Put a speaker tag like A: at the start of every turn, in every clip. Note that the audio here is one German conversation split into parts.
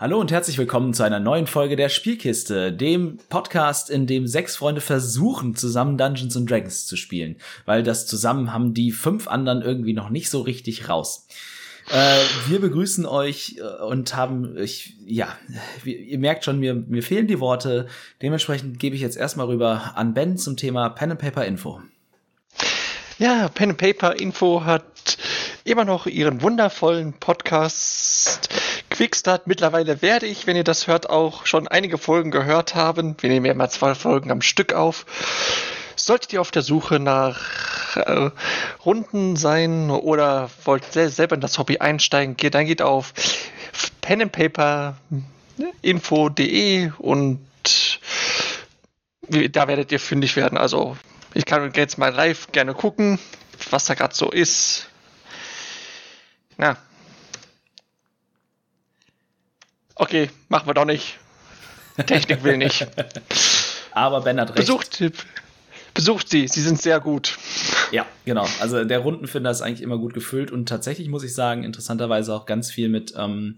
A: Hallo und herzlich willkommen zu einer neuen Folge der Spielkiste, dem Podcast, in dem sechs Freunde versuchen, zusammen Dungeons and Dragons zu spielen, weil das zusammen haben die fünf anderen irgendwie noch nicht so richtig raus. Äh, wir begrüßen euch äh, und haben, ich, ja, ihr merkt schon, mir, mir fehlen die Worte. Dementsprechend gebe ich jetzt erstmal rüber an Ben zum Thema Pen and Paper Info.
B: Ja, Pen and Paper Info hat immer noch ihren wundervollen Podcast Quickstart. Mittlerweile werde ich, wenn ihr das hört, auch schon einige Folgen gehört haben. Wir nehmen ja immer zwei Folgen am Stück auf. Solltet ihr auf der Suche nach äh, Runden sein oder wollt selber in das Hobby einsteigen, geht, dann geht auf penandpaperinfo.de und da werdet ihr fündig werden. Also ich kann jetzt mal live gerne gucken, was da gerade so ist. Ja. Okay, machen wir doch nicht. Technik will nicht.
A: Aber Ben hat recht.
B: Besucht, besucht sie, sie sind sehr gut.
A: Ja, genau. Also der Rundenfinder ist eigentlich immer gut gefüllt und tatsächlich muss ich sagen, interessanterweise auch ganz viel mit ähm,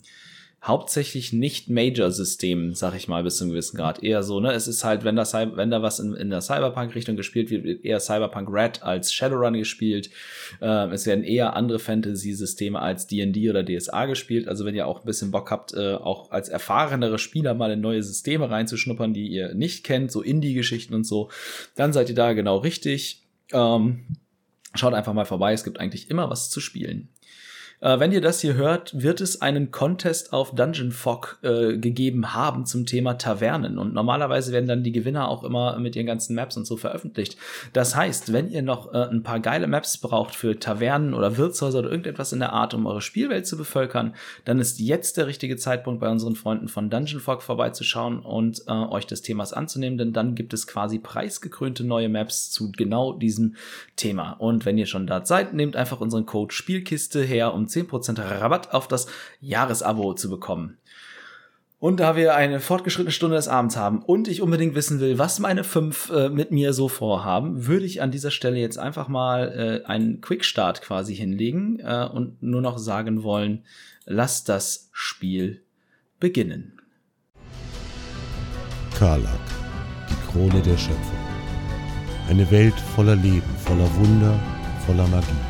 A: hauptsächlich nicht Major-Systemen, sag ich mal, bis zu einem gewissen Grad. Eher so, ne? Es ist halt, wenn, das, wenn da was in, in der Cyberpunk-Richtung gespielt wird, wird eher Cyberpunk Red als Shadowrun gespielt. Äh, es werden eher andere Fantasy-Systeme als D&D oder DSA gespielt. Also wenn ihr auch ein bisschen Bock habt, äh, auch als erfahrenere Spieler mal in neue Systeme reinzuschnuppern, die ihr nicht kennt, so Indie-Geschichten und so, dann seid ihr da genau richtig. Ähm, schaut einfach mal vorbei, es gibt eigentlich immer was zu spielen. Äh, wenn ihr das hier hört, wird es einen Contest auf Dungeon Fog äh, gegeben haben zum Thema Tavernen. Und normalerweise werden dann die Gewinner auch immer mit ihren ganzen Maps und so veröffentlicht. Das heißt, wenn ihr noch äh, ein paar geile Maps braucht für Tavernen oder Wirtshäuser oder irgendetwas in der Art, um eure Spielwelt zu bevölkern, dann ist jetzt der richtige Zeitpunkt, bei unseren Freunden von Dungeon Fog vorbeizuschauen und äh, euch des Themas anzunehmen, denn dann gibt es quasi preisgekrönte neue Maps zu genau diesem Thema. Und wenn ihr schon da seid, nehmt einfach unseren Code Spielkiste her, um 10% Rabatt auf das Jahresabo zu bekommen. Und da wir eine fortgeschrittene Stunde des Abends haben und ich unbedingt wissen will, was meine fünf äh, mit mir so vorhaben, würde ich an dieser Stelle jetzt einfach mal äh, einen Quickstart quasi hinlegen äh, und nur noch sagen wollen, lasst das Spiel beginnen.
C: Karlak, die Krone der Schöpfung. Eine Welt voller Leben, voller Wunder, voller Magie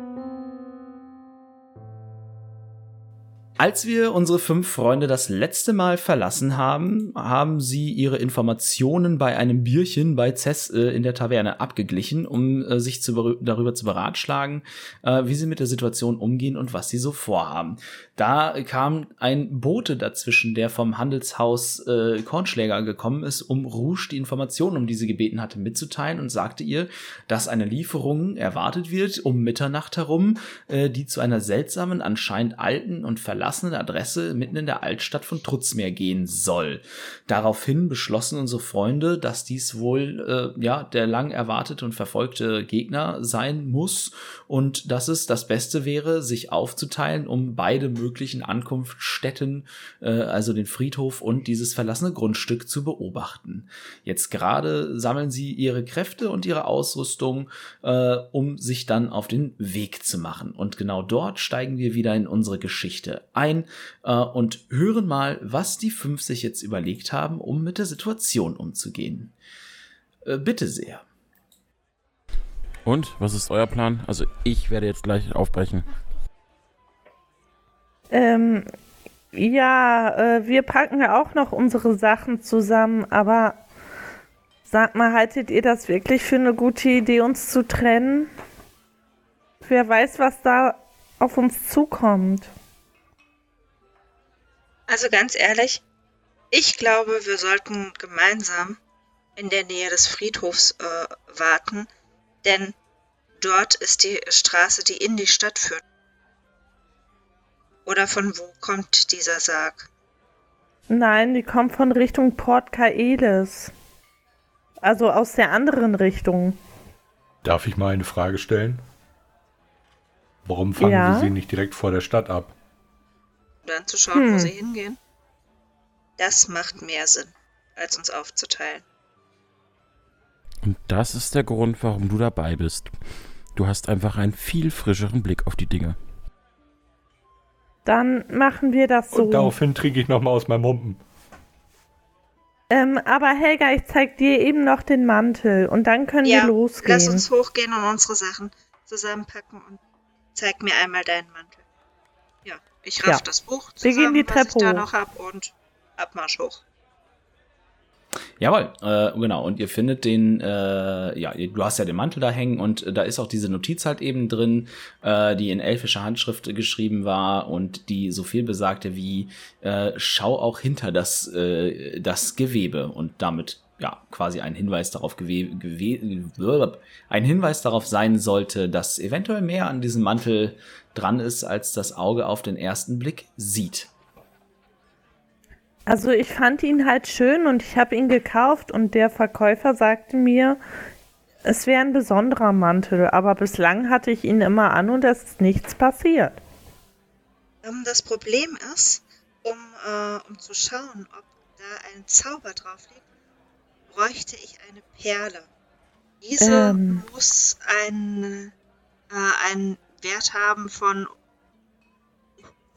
A: Als wir unsere fünf Freunde das letzte Mal verlassen haben, haben sie ihre Informationen bei einem Bierchen bei Cess äh, in der Taverne abgeglichen, um äh, sich zu, darüber zu beratschlagen, äh, wie sie mit der Situation umgehen und was sie so vorhaben. Da kam ein Bote dazwischen, der vom Handelshaus äh, Kornschläger gekommen ist, um Rouge die Informationen, um die sie gebeten hatte, mitzuteilen und sagte ihr, dass eine Lieferung erwartet wird um Mitternacht herum, äh, die zu einer seltsamen, anscheinend alten und verlassenen verlassenen Adresse mitten in der Altstadt von Trutzmeer gehen soll. Daraufhin beschlossen unsere Freunde, dass dies wohl äh, ja der lang erwartete und verfolgte Gegner sein muss und dass es das Beste wäre, sich aufzuteilen, um beide möglichen Ankunftsstätten, äh, also den Friedhof und dieses verlassene Grundstück zu beobachten. Jetzt gerade sammeln sie ihre Kräfte und ihre Ausrüstung, äh, um sich dann auf den Weg zu machen. Und genau dort steigen wir wieder in unsere Geschichte ein äh, und hören mal, was die fünf sich jetzt überlegt haben, um mit der Situation umzugehen. Äh, bitte sehr.
D: Und, was ist euer Plan? Also ich werde jetzt gleich aufbrechen.
E: Ähm, ja, äh, wir packen ja auch noch unsere Sachen zusammen, aber sag mal, haltet ihr das wirklich für eine gute Idee, uns zu trennen? Wer weiß, was da auf uns zukommt.
F: Also ganz ehrlich, ich glaube, wir sollten gemeinsam in der Nähe des Friedhofs äh, warten, denn dort ist die Straße, die in die Stadt führt. Oder von wo kommt dieser Sarg?
E: Nein, die kommt von Richtung Port Kaelis. Also aus der anderen Richtung.
G: Darf ich mal eine Frage stellen? Warum fangen
E: Ja.
G: wir sie nicht direkt vor der Stadt ab?
F: Und dann zu schauen, wo
E: Hm.
F: sie hingehen. Das macht mehr Sinn, als uns aufzuteilen.
D: Und das ist der Grund, warum du dabei bist. Du hast einfach einen viel frischeren Blick auf die Dinge.
E: Dann machen wir das so.
G: Und daraufhin trinke ich nochmal aus meinem Humpen.
E: Ähm, aber Helga, ich zeig dir eben noch den Mantel und dann können
F: Ja,
E: wir losgehen.
F: Lass uns hochgehen und unsere Sachen zusammenpacken und zeig mir einmal deinen Mantel. Ja, ich raff
E: Ja.
F: das Buch
E: Wir
F: zusammen,
E: gehen die
F: was ich
E: Treppe
F: da
E: hoch.
F: noch hab und Abmarsch hoch.
A: Jawohl, äh, genau. Und ihr findet den, äh, ja, du hast ja den Mantel da hängen und äh, da ist auch diese Notiz halt eben drin, äh, die in elfischer Handschrift geschrieben war und die so viel besagte wie, äh, schau auch hinter das, äh, das Gewebe und damit ja quasi ein Hinweis darauf gewe gewe ein Hinweis darauf sein sollte, dass eventuell mehr an diesem Mantel dran ist, als das Auge auf den ersten Blick sieht.
E: Also ich fand ihn halt schön und ich habe ihn gekauft und der Verkäufer sagte mir, es wäre ein besonderer Mantel, aber bislang hatte ich ihn immer an und es ist nichts passiert.
F: Ähm, das Problem ist, um, äh, um zu schauen, ob da ein Zauber drauf liegt, bräuchte ich eine Perle. Diese
E: Ähm.
F: muss ein, äh, einen Wert haben von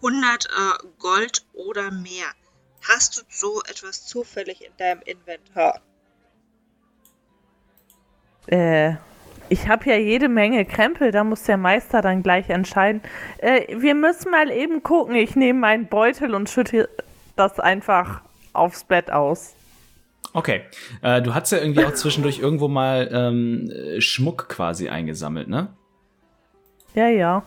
F: 100 äh, Gold oder mehr. Hast du so etwas zufällig in deinem Inventar?
E: Äh, ich habe ja jede Menge Krempel, da muss der Meister dann gleich entscheiden. Äh, wir müssen mal eben gucken. Ich nehme meinen Beutel und schütte das einfach aufs Bett aus.
A: Okay. Äh, du hast ja irgendwie auch zwischendurch irgendwo mal ähm, äh, Schmuck quasi eingesammelt, ne?
E: Ja, ja.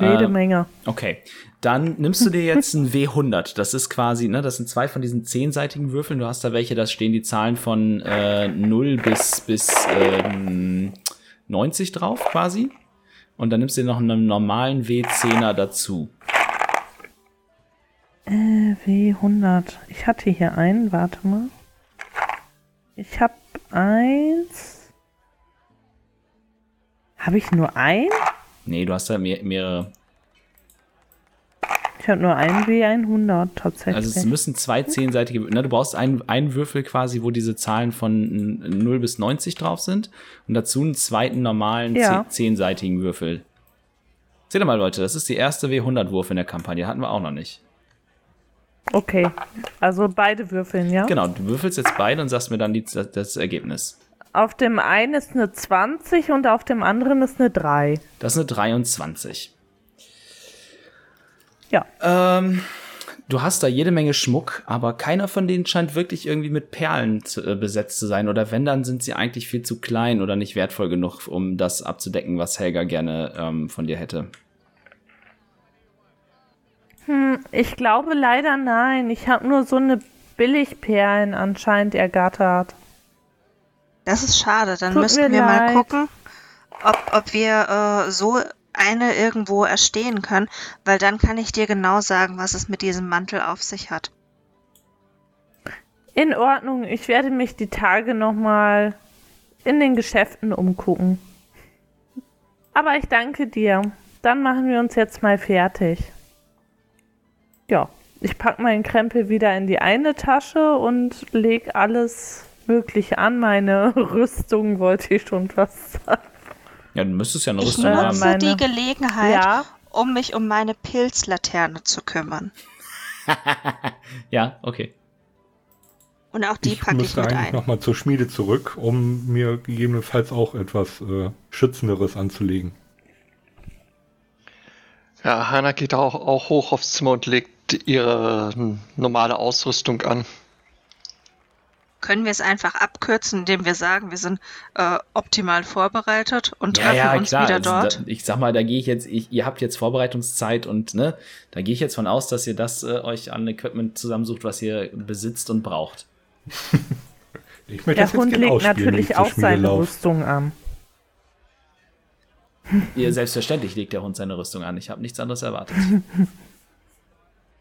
E: Jede
A: Äh,
E: Menge.
A: Okay. Dann nimmst du dir jetzt ein W100. Das ist quasi, ne, das sind zwei von diesen zehnseitigen Würfeln. Du hast da welche, da stehen die Zahlen von äh, 0 bis, bis ähm, 90 drauf quasi. Und dann nimmst du dir noch einen normalen W10er dazu.
E: Äh, W100. Ich hatte hier einen, warte mal. Ich habe eins. Habe ich nur ein?
A: Nee, du hast da mehr, mehrere.
E: Ich habe nur ein W100 tatsächlich.
A: Also es müssen zwei zehnseitige, ne, du brauchst einen, einen Würfel quasi, wo diese Zahlen von 0 bis 90 drauf sind und dazu einen zweiten normalen
E: Ja.
A: zehn- zehnseitigen Würfel. Seht ihr mal, Leute, das ist die erste W100-Wurf in der Kampagne, hatten wir auch noch nicht.
E: okay. Also beide würfeln, ja?
A: Genau, du würfelst jetzt beide und sagst mir dann die, das, das Ergebnis.
E: Auf dem einen ist eine 20 und auf dem anderen ist eine 3.
A: Das ist eine 23.
E: Ja.
A: Ähm, du hast da jede Menge Schmuck, aber keiner von denen scheint wirklich irgendwie mit Perlen zu, äh, besetzt zu sein. Oder wenn, dann sind sie eigentlich viel zu klein oder nicht wertvoll genug, um das abzudecken, was Helga gerne ähm, von dir hätte.
E: Hm, ich glaube leider nein. Ich habe nur so eine Billigperlen anscheinend ergattert.
F: Das ist schade. Dann
E: Tut
F: müssten
E: mir
F: wir mal
E: leid.
F: gucken, ob, ob wir äh, so eine irgendwo erstehen können, weil dann kann ich dir genau sagen, was es mit diesem Mantel auf sich hat.
E: In Ordnung, ich werde mich die Tage nochmal in den Geschäften umgucken. Aber ich danke dir. Dann machen wir uns jetzt mal fertig. Ja, ich packe meinen Krempel wieder in die eine Tasche und leg alles Mögliche an. Meine Rüstung wollte ich schon fast sagen.
A: Ja, du müsstest ja eine
F: Ich
A: Rüstung
E: Ja,
A: haben.
F: nutze
E: meine-
F: die Gelegenheit,
E: Ja,
F: um mich um meine Pilzlaterne zu kümmern.
A: Ja, okay.
F: Und auch die
G: ich
F: packe ich
G: müsste
F: mit
G: eigentlich
F: ein.
G: nochmal zur Schmiede zurück, um mir gegebenenfalls auch etwas äh, Schützenderes anzulegen.
B: Ja, Hanna geht auch, auch hoch aufs Zimmer und legt ihre hm, normale Ausrüstung an.
F: Können wir es einfach abkürzen, indem wir sagen, wir sind äh, optimal vorbereitet und
A: Ja,
F: treffen
A: ja,
F: uns
A: klar.
F: wieder
A: Also,
F: dort?
A: da, ich sag mal, da gehe ich jetzt, ich, ihr habt jetzt Vorbereitungszeit und ne, da gehe ich jetzt von aus, dass ihr das äh, euch an Equipment zusammensucht, was ihr besitzt und braucht.
G: Ich möchte
E: der
G: das jetzt
E: Hund
G: gerne
E: legt natürlich auch seine. Rüstung an.
A: Ihr selbstverständlich legt der Hund seine Rüstung an. Ich habe nichts anderes erwartet.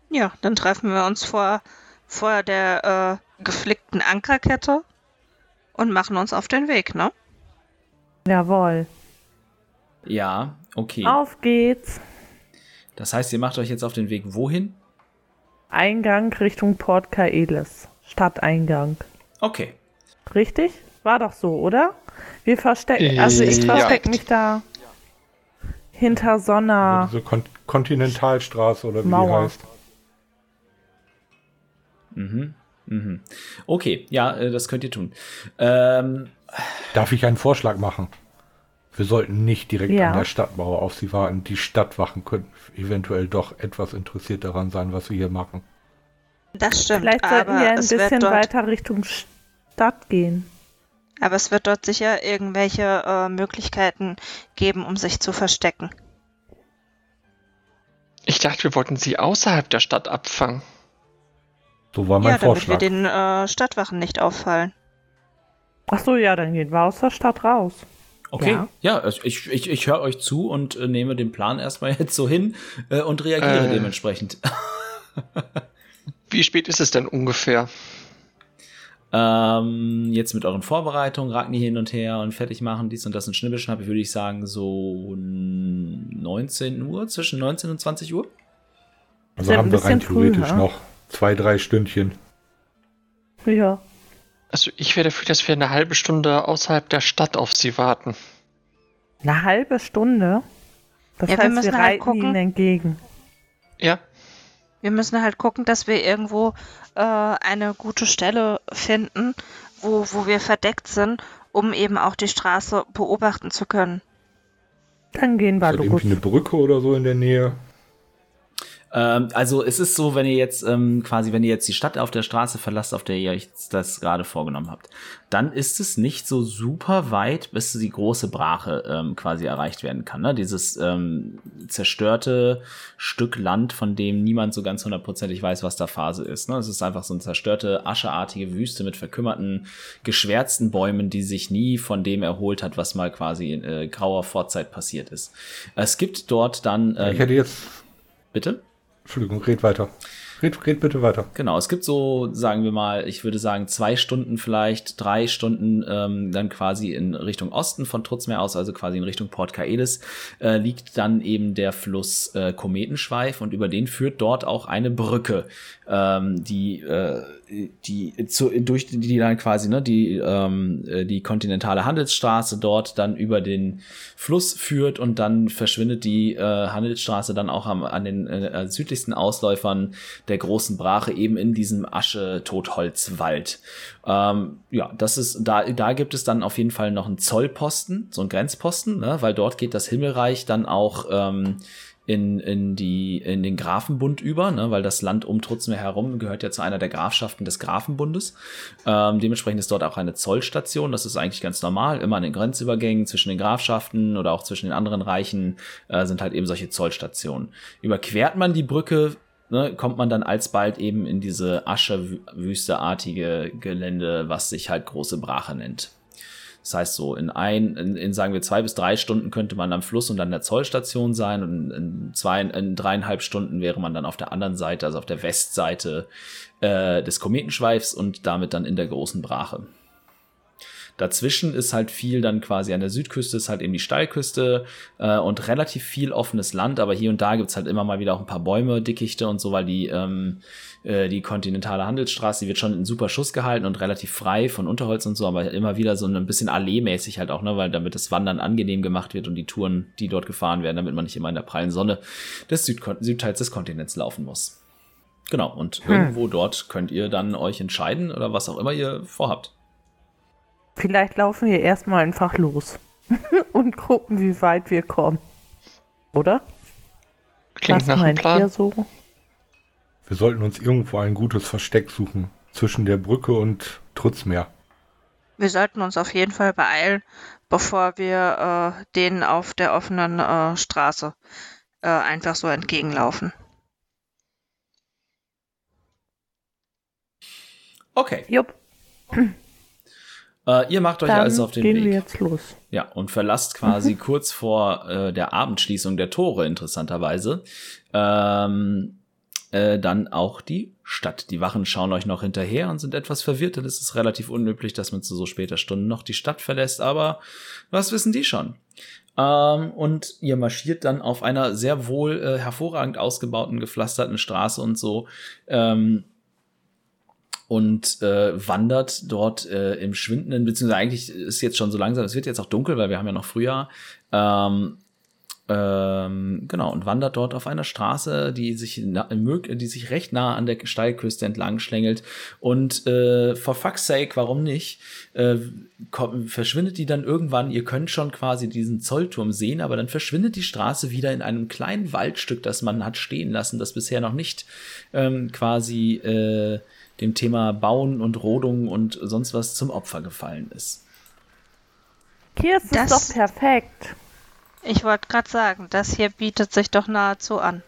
F: Ja, dann treffen wir uns vor, vor der äh, geflickten Ankerkette und machen uns auf den Weg, ne?
E: Jawohl.
A: Ja, Okay.
E: Auf geht's.
A: Das heißt, ihr macht euch jetzt auf den Weg wohin?
E: Eingang Richtung Port Kaelis. Stadteingang.
A: Okay.
E: Richtig? War doch so, oder? Wir verstecken, also ich
B: Ja.
E: verstecke mich da hinter so einer
G: Diese Kon Kontinentalstraße oder wie
E: Mauer.
G: die heißt.
A: Mhm. Mhm. Okay, ja, äh, das könnt ihr tun. Ähm,
G: Darf ich einen Vorschlag machen? Wir sollten nicht direkt
E: Ja.
G: an der Stadtmauer auf sie warten. Die Stadtwachen könnten eventuell doch etwas interessiert daran sein, was wir hier machen.
F: Das stimmt,
E: Vielleicht sollten
F: aber
E: wir ein
F: es wird
E: bisschen
F: dort,
E: weiter Richtung Stadt gehen.
F: aber es wird dort sicher irgendwelche äh, Möglichkeiten geben, um sich zu verstecken.
B: Ich dachte, wir wollten sie außerhalb der Stadt abfangen.
G: So war mein
F: ja, damit wir
G: Vorschlag.
F: den äh, Stadtwachen nicht auffallen.
E: Ach so, ja, dann gehen wir aus der Stadt raus.
A: okay,
E: Ja.
A: ja, ich, ich, ich höre euch zu und äh, nehme den Plan erstmal jetzt so hin äh, und reagiere
B: Äh.
A: dementsprechend.
B: Wie spät ist es denn ungefähr?
A: Ähm, jetzt mit euren Vorbereitungen, Ragni hin und her und fertig machen, dies und das und Schnibbelschnapp, würde ich sagen, so 19 Uhr, zwischen 19 und 20 Uhr.
G: Also
E: Sind
G: haben wir rein theoretisch
E: ja?
G: noch zwei, drei Stündchen.
E: Ja.
B: Also ich wäre dafür, dass wir eine halbe Stunde außerhalb der Stadt auf sie warten.
E: Eine halbe Stunde? Das
F: Ja, wir
E: heißt, wir,
F: müssen halt
E: reiten
F: gucken.
E: ihnen entgegen.
B: Ja,
F: Wir müssen halt gucken, dass wir irgendwo äh, eine gute Stelle finden, wo, wo wir verdeckt sind, um eben auch die Straße beobachten zu können.
E: Dann gehen wir
G: Ist irgendwie eine Brücke oder so in der Nähe?
A: Ähm, also es ist so, wenn ihr jetzt ähm, quasi, wenn ihr jetzt die Stadt auf der Straße verlasst, auf der ihr euch das gerade vorgenommen habt, dann ist es nicht so super weit, bis die große Brache ähm, quasi erreicht werden kann. Ne? Dieses ähm, zerstörte Stück Land, von dem niemand so ganz hundertprozentig weiß, was da Phase ist. Ne? Es ist einfach so eine zerstörte, ascheartige Wüste mit verkümmerten, geschwärzten Bäumen, die sich nie von dem erholt hat, was mal quasi in äh, grauer Vorzeit passiert ist. Es gibt dort dann,
G: ich
A: ähm,
G: hätte jetzt.
A: bitte?
G: Entschuldigung, red weiter. Red, red bitte weiter.
A: Genau, es gibt so, sagen wir mal, ich würde sagen, zwei Stunden vielleicht, drei Stunden ähm, dann quasi in Richtung Osten von Trutzmeer aus, also quasi in Richtung Port Kaelis, äh, liegt dann eben der Fluss äh, Kometenschweif und über den führt dort auch eine Brücke, ähm, die, äh, die zu, durch die, die dann quasi, ne, die, ähm, äh, die kontinentale Handelsstraße dort dann über den Fluss führt und dann verschwindet die äh, Handelsstraße dann auch am, an den äh, südlichsten Ausläufern der großen Brache eben in diesem Asche-Totholzwald. Ähm, ja, das ist, da, da gibt es dann auf jeden Fall noch einen Zollposten, so einen Grenzposten, ne, weil dort geht das Himmelreich dann auch ähm, in, in, die, in den Grafenbund über, ne, weil das Land um Trutzmeer herum gehört ja zu einer der Grafschaften des Grafenbundes. Ähm, dementsprechend ist dort auch eine Zollstation. Das ist eigentlich ganz normal. Immer an den Grenzübergängen zwischen den Grafschaften oder auch zwischen den anderen Reichen äh, sind halt eben solche Zollstationen. Überquert man die Brücke, ne, kommt man dann alsbald eben in diese Aschewüsteartige Gelände, was sich halt große Brache nennt. Das heißt so, in ein, in, in sagen wir zwei bis drei Stunden könnte man am Fluss und an der Zollstation sein und in zwei, in dreieinhalb Stunden wäre man dann auf der anderen Seite, also auf der Westseite äh, des Kometenschweifs und damit dann in der großen Brache. Dazwischen ist halt viel dann quasi an der Südküste, ist halt eben die Steilküste äh, und relativ viel offenes Land, aber hier und da gibt's halt immer mal wieder auch ein paar Bäume, Dickichte und so, weil die, ähm, äh, die kontinentale Handelsstraße, die wird schon in super Schuss gehalten und relativ frei von Unterholz und so, aber immer wieder so ein bisschen alleemäßig halt auch, ne, weil damit das Wandern angenehm gemacht wird und die Touren, die dort gefahren werden, damit man nicht immer in der prallen Sonne des Südkon Südteils des Kontinents laufen muss. Genau, und irgendwo dort könnt ihr dann euch entscheiden oder was auch immer ihr vorhabt.
E: Vielleicht laufen wir erstmal einfach los und gucken, wie weit wir kommen. Oder?
B: klingt
E: Was
B: nach einem
E: meint
B: Plan.
E: ihr so?
G: Wir sollten uns irgendwo ein gutes Versteck suchen. Zwischen der Brücke und Trutzmeer.
F: Wir sollten uns auf jeden Fall beeilen, bevor wir äh, denen auf der offenen äh, Straße äh, einfach so entgegenlaufen.
A: Okay,
E: Jupp,
A: äh, ihr macht euch
E: dann
A: also auf den
E: gehen
A: Weg.
E: wir jetzt los.
A: Ja, und verlasst quasi kurz vor äh, der Abendschließung der Tore, interessanterweise, ähm, äh, dann auch die Stadt. Die Wachen schauen euch noch hinterher und sind etwas verwirrt, denn es ist relativ unüblich, dass man zu so später Stunde noch die Stadt verlässt, aber was wissen die schon? Ähm, und ihr marschiert dann auf einer sehr wohl äh, hervorragend ausgebauten, gepflasterten Straße und so. Ähm, und äh, wandert dort äh, im schwindenden, beziehungsweise eigentlich ist jetzt schon so langsam, es wird jetzt auch dunkel, weil wir haben ja noch Frühjahr. Ähm, ähm, genau, und wandert dort auf einer Straße, die sich, die sich recht nah an der Steilküste entlang schlängelt. Und äh, for fuck's sake, warum nicht? Äh, kommt, verschwindet die dann irgendwann, ihr könnt schon quasi diesen Zollturm sehen, aber dann verschwindet die Straße wieder in einem kleinen Waldstück, das man hat stehen lassen, das bisher noch nicht ähm, quasi äh, dem Thema Bauen und Rodung und sonst was zum Opfer gefallen ist.
E: Hier ist es
F: Das-
E: doch perfekt.
F: Ich wollte gerade sagen, das hier bietet sich doch nahezu an.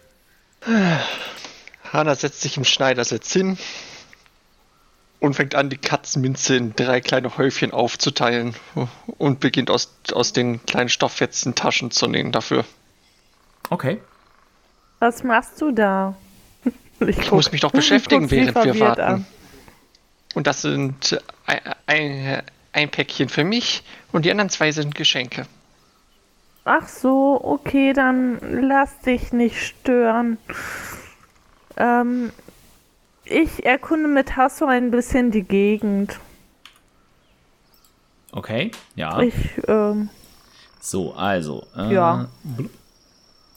B: Hana setzt sich im Schneidersitz hin und fängt an, die Katzenminze in drei kleine Häufchen aufzuteilen und beginnt aus, aus den kleinen Stofffetzen Taschen zu nähen dafür.
A: Okay.
E: Was machst du da?
B: Ich muss mich doch beschäftigen, während wir warten.
E: an.
B: Und das sind ein, ein, ein Päckchen für mich und die anderen zwei sind Geschenke.
E: Ach so, okay, dann lass dich nicht stören. Ähm, ich erkunde mit Hasso ein bisschen die Gegend.
A: Okay, ja.
E: Ich, ähm,
A: So, also. Äh,
E: Ja.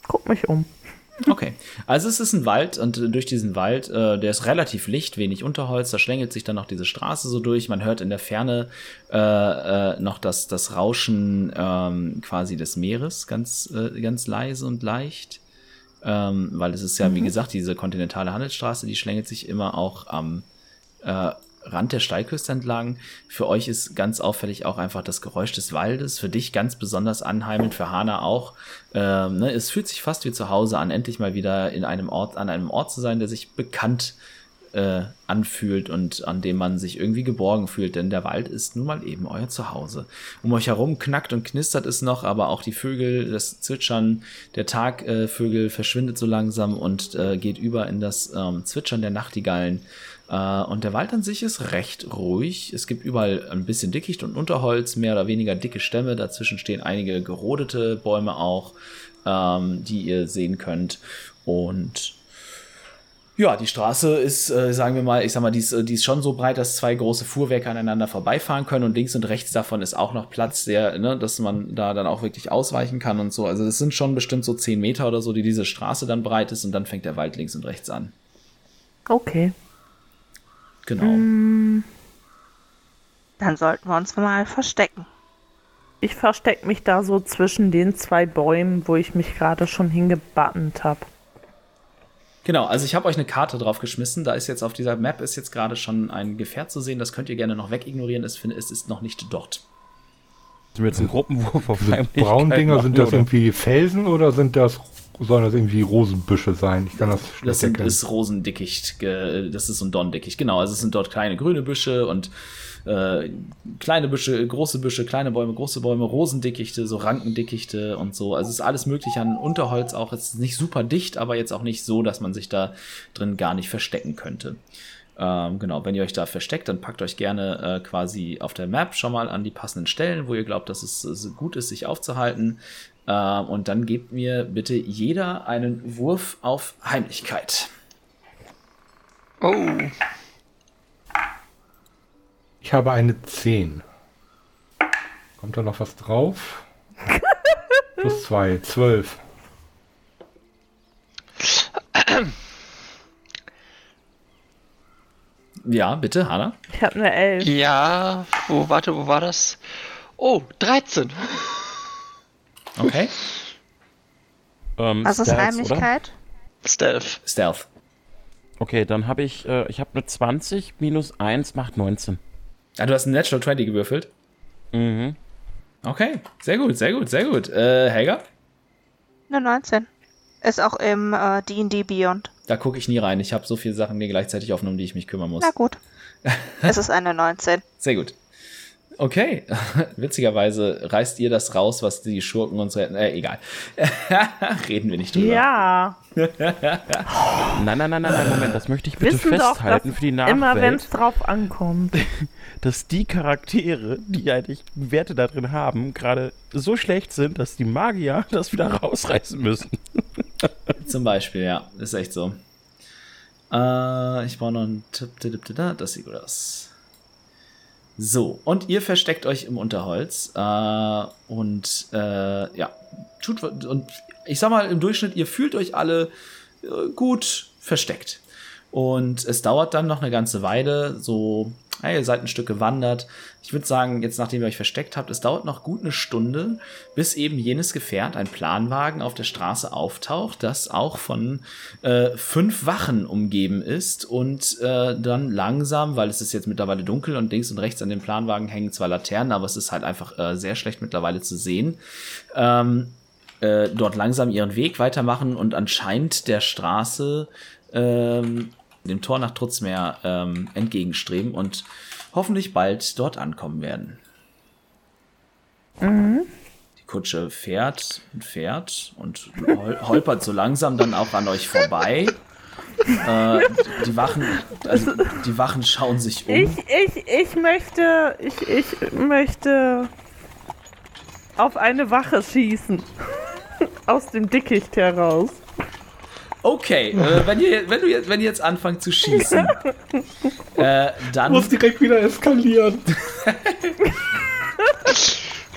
E: guck mich um.
A: Okay, also es ist ein Wald und durch diesen Wald, äh, der ist relativ licht, wenig Unterholz, da schlängelt sich dann noch diese Straße so durch. Man hört in der Ferne äh, äh, noch das, das Rauschen ähm, quasi des Meeres, ganz, äh, ganz leise und leicht. Ähm, weil es ist ja, wie gesagt, diese kontinentale Handelsstraße, die schlängelt sich immer auch am äh, Rand der Steilküste entlang. Für euch ist ganz auffällig auch einfach das Geräusch des Waldes. Für dich ganz besonders anheimend, für Hana auch. Ähm, ne, es fühlt sich fast wie zu Hause an, endlich mal wieder in einem Ort, an einem Ort zu sein, der sich bekannt äh, anfühlt und an dem man sich irgendwie geborgen fühlt, denn der Wald ist nun mal eben euer Zuhause. Um euch herum knackt und knistert es noch, aber auch die Vögel, das Zwitschern der Tagvögel äh, verschwindet so langsam und äh, geht über in das ähm, Zwitschern der Nachtigallen. Äh, und der Wald an sich ist recht ruhig. Es gibt überall ein bisschen Dickicht und Unterholz, mehr oder weniger dicke Stämme. Dazwischen stehen einige gerodete Bäume auch, ähm, die ihr sehen könnt. Und ja, die Straße ist, äh, sagen wir mal, ich sag mal, die ist, die ist schon so breit, dass zwei große Fuhrwerke aneinander vorbeifahren können und links und rechts davon ist auch noch Platz, der, ne, dass man da dann auch wirklich ausweichen kann und so. Also das sind schon bestimmt so 10 Meter oder so, die diese Straße dann breit ist und dann fängt der Wald links und rechts an.
E: Okay.
A: Genau.
F: Dann sollten wir uns mal verstecken.
E: Ich verstecke mich da so zwischen den zwei Bäumen, wo ich mich gerade schon hingebattelt habe.
A: Genau, also ich habe euch eine Karte drauf geschmissen. Da ist jetzt auf dieser Map ist jetzt gerade schon ein Gefährt zu sehen. Das könnt ihr gerne noch wegignorieren. Es, es ist noch nicht dort.
D: Sind wir jetzt ein Gruppenwurf auf
G: Diese braunen Dinger, sind das
D: oder?
G: irgendwie Felsen oder sind das, sollen das irgendwie Rosenbüsche sein? Ich kann das schlecht
A: Das sind,
G: erkennen.
A: ist Rosendickicht. Das ist so ein Dorndickicht. Genau, also es sind dort kleine grüne Büsche und äh, kleine Büsche, große Büsche, kleine Bäume, große Bäume, Rosendickichte, so Rankendickichte und so. Also es ist alles mögliche an Unterholz auch. Es ist nicht super dicht, aber jetzt auch nicht so, dass man sich da drin gar nicht verstecken könnte. Ähm, genau, wenn ihr euch da versteckt, dann packt euch gerne äh, quasi auf der Map schon mal an die passenden Stellen, wo ihr glaubt, dass es äh, gut ist, sich aufzuhalten. Ähm, und dann gebt mir bitte jeder einen Wurf auf Heimlichkeit.
B: Oh,
G: Ich habe eine 10. Kommt da noch was drauf? Plus 2, 12.
A: Ja, bitte, Hanna.
E: Ich habe eine Elf.
B: ja, wo, warte, wo war das? Oh, 13.
A: Okay.
D: Ähm,
F: Was ist
D: Stealth,
F: Heimlichkeit?
B: Stealth.
A: Stealth.
D: Okay, dann habe ich, äh, ich habe eine 20 minus 1 macht 19.
A: Ah, du hast einen Natural 20 gewürfelt.
D: Mhm.
A: Okay, sehr gut, sehr gut, sehr gut. Äh, Helga?
F: Eine 19. Ist auch im äh, D&D Beyond.
A: Da gucke ich nie rein. Ich habe so viele Sachen mir gleichzeitig offen, um die ich mich kümmern muss.
F: Na gut. es ist eine 19.
A: Sehr gut. Okay, witzigerweise reißt ihr das raus, was die Schurken uns retten. Äh, egal. Reden wir nicht drüber.
E: Ja,
D: Nein, nein, nein, nein, nein, Moment, das möchte ich bitte
E: wissen doch,
D: festhalten
E: dass
D: für die
E: immer wenn
D: Nachwelt,
E: es drauf ankommt.
D: dass die Charaktere, die eigentlich Werte da drin haben, gerade so schlecht sind, dass die Magier das wieder rausreißen müssen.
A: Zum Beispiel, ja. Ist echt so. Äh, ich brauche noch einen tipp, Das sieht gut aus. So, und ihr versteckt euch im Unterholz. Äh, und äh, ja, tut und ich sag mal im Durchschnitt, ihr fühlt euch alle äh, gut versteckt. Und es dauert dann noch eine ganze Weile, so, hey, ihr seid ein Stück gewandert. Ich würde sagen, jetzt nachdem ihr euch versteckt habt, es dauert noch gut eine Stunde, bis eben jenes Gefährt, ein Planwagen, auf der Straße auftaucht, das auch von äh, fünf Wachen umgeben ist und äh, dann langsam, weil es ist jetzt mittlerweile dunkel und links und rechts an dem Planwagen hängen zwei Laternen, aber es ist halt einfach äh, sehr schlecht mittlerweile zu sehen. Ähm, äh, dort langsam ihren Weg weitermachen und anscheinend der Straße ähm, dem Tor nach Trutzmeer ähm, entgegenstreben und hoffentlich bald dort ankommen werden. Die Kutsche fährt und fährt und hol holpert so langsam dann auch an euch vorbei. Äh, die Wachen, also die Wachen schauen sich um.
E: Ich, ich, ich möchte, ich, ich möchte auf eine Wache schießen. Aus dem Dickicht heraus.
A: Okay, äh, wenn, ihr, wenn, du jetzt, wenn ihr jetzt anfangt zu schießen, äh, dann.
G: Muss direkt wieder eskalieren.